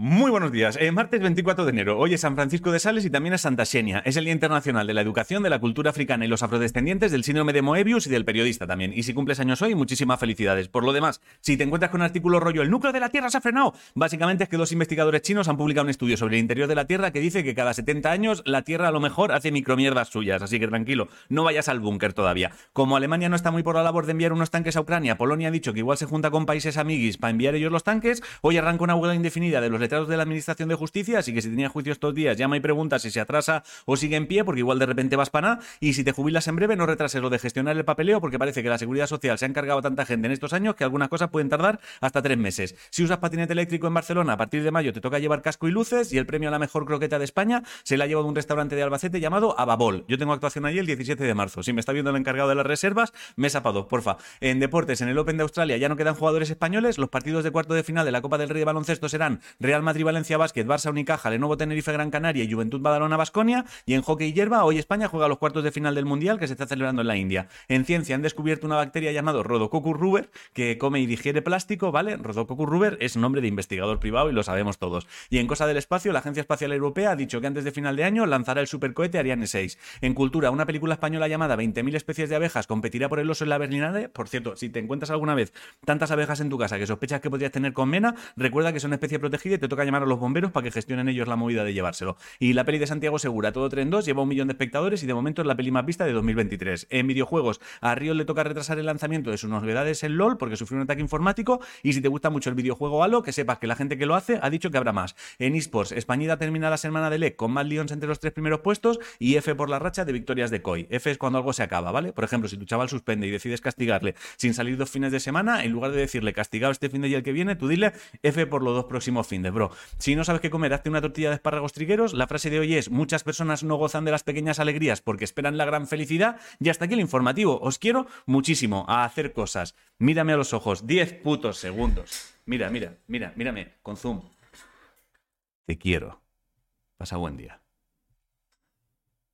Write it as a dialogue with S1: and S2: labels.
S1: Muy buenos días. Eh, martes 24 de enero. Hoy es San Francisco de Sales y también es Santa Xenia. Es el Día Internacional de la Educación, de la Cultura Africana y los Afrodescendientes, del síndrome de Moebius y del periodista también. Y si cumples años hoy, muchísimas felicidades. Por lo demás, si te encuentras con un artículo rollo El núcleo de la Tierra se ha frenado, básicamente es que dos investigadores chinos han publicado un estudio sobre el interior de la Tierra que dice que cada 70 años la Tierra a lo mejor hace micromierdas suyas. Así que tranquilo, no vayas al búnker todavía. Como Alemania no está muy por la labor de enviar unos tanques a Ucrania, Polonia ha dicho que igual se junta con países amiguis para enviar ellos los tanques, hoy arranca una huelga indefinida de los de la Administración de Justicia, así que si tenía juicio estos días, llama y pregunta si se atrasa o sigue en pie, porque igual de repente vas para nada. Y si te jubilas en breve, no retrases lo de gestionar el papeleo, porque parece que la seguridad social se ha encargado a tanta gente en estos años que algunas cosas pueden tardar hasta tres meses. Si usas patinete eléctrico en Barcelona, a partir de mayo te toca llevar casco y luces, y el premio a la mejor croqueta de España se la ha llevado un restaurante de Albacete llamado Ababol. Yo tengo actuación allí el 17 de marzo. Si me está viendo el encargado de las reservas, mesa para dos, porfa. En deportes, en el Open de Australia ya no quedan jugadores españoles. Los partidos de cuarto de final de la Copa del Rey de Baloncesto serán Real Madrid-Valencia Básquet, Barça Unicaja, Lenovo Tenerife Gran Canaria y Juventud Badalona Basconia. Y en hockey hierba, hoy España juega los cuartos de final del Mundial que se está celebrando en la India. En ciencia han descubierto una bacteria llamada Rhodococcus ruber que come y digiere plástico, ¿vale? Rhodococcus ruber es nombre de investigador privado y lo sabemos todos. Y en cosa del espacio, la Agencia Espacial Europea ha dicho que antes de final de año lanzará el supercohete Ariane 6. En cultura, una película española llamada 20.000 especies de abejas competirá por el oso en la Berlinale. Por cierto, si te encuentras alguna vez tantas abejas en tu casa que sospechas que podrías tener con mena, recuerda que son especie protegida y toca llamar a los bomberos para que gestionen ellos la movida de llevárselo. Y la peli de Santiago Segura, todo tren 2, lleva un millón de espectadores y de momento es la peli más vista de 2023. En videojuegos, a Río le toca retrasar el lanzamiento de sus novedades en LOL porque sufrió un ataque informático y si te gusta mucho el videojuego Halo, que sepas que la gente que lo hace ha dicho que habrá más. En esports, Españita termina la semana de LEC con más Lions entre los tres primeros puestos y F por la racha de victorias de COI. F es cuando algo se acaba, ¿vale? Por ejemplo, si tu chaval suspende y decides castigarle sin salir dos fines de semana, en lugar de decirle castigado este fin de y el que viene, tú dile F por los dos próximos fines, Si no sabes qué comer, hazte una tortilla de espárragos trigueros. La frase de hoy es, muchas personas no gozan de las pequeñas alegrías porque esperan la gran felicidad. Y hasta aquí el informativo. Os quiero muchísimo a hacer cosas. Mírame a los ojos. 10 putos segundos. Mira, mira, mira, mírame. Con zoom. Te quiero. Pasa buen día.